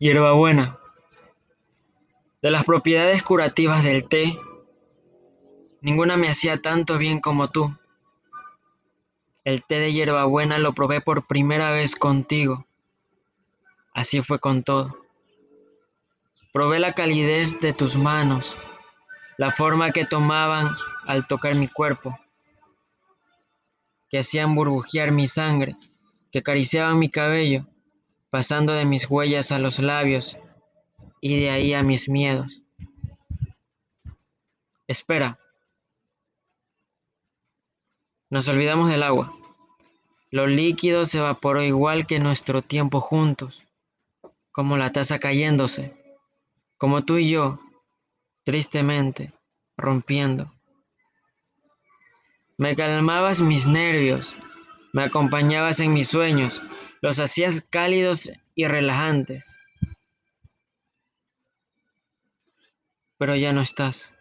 Hierbabuena. De las propiedades curativas del té, ninguna me hacía tanto bien como tú. El té de hierbabuena lo probé por primera vez contigo. Así fue con todo. Probé la calidez de tus manos, la forma que tomaban al tocar mi cuerpo, que hacían burbujear mi sangre, que acariciaban mi cabello pasando de mis huellas a los labios y de ahí a mis miedos. Espera. Nos olvidamos del agua. Lo líquido se evaporó igual que nuestro tiempo juntos, como la taza cayéndose, como tú y yo, tristemente, rompiendo. Me calmabas mis nervios, me acompañabas en mis sueños, los hacías cálidos y relajantes. Pero ya no estás.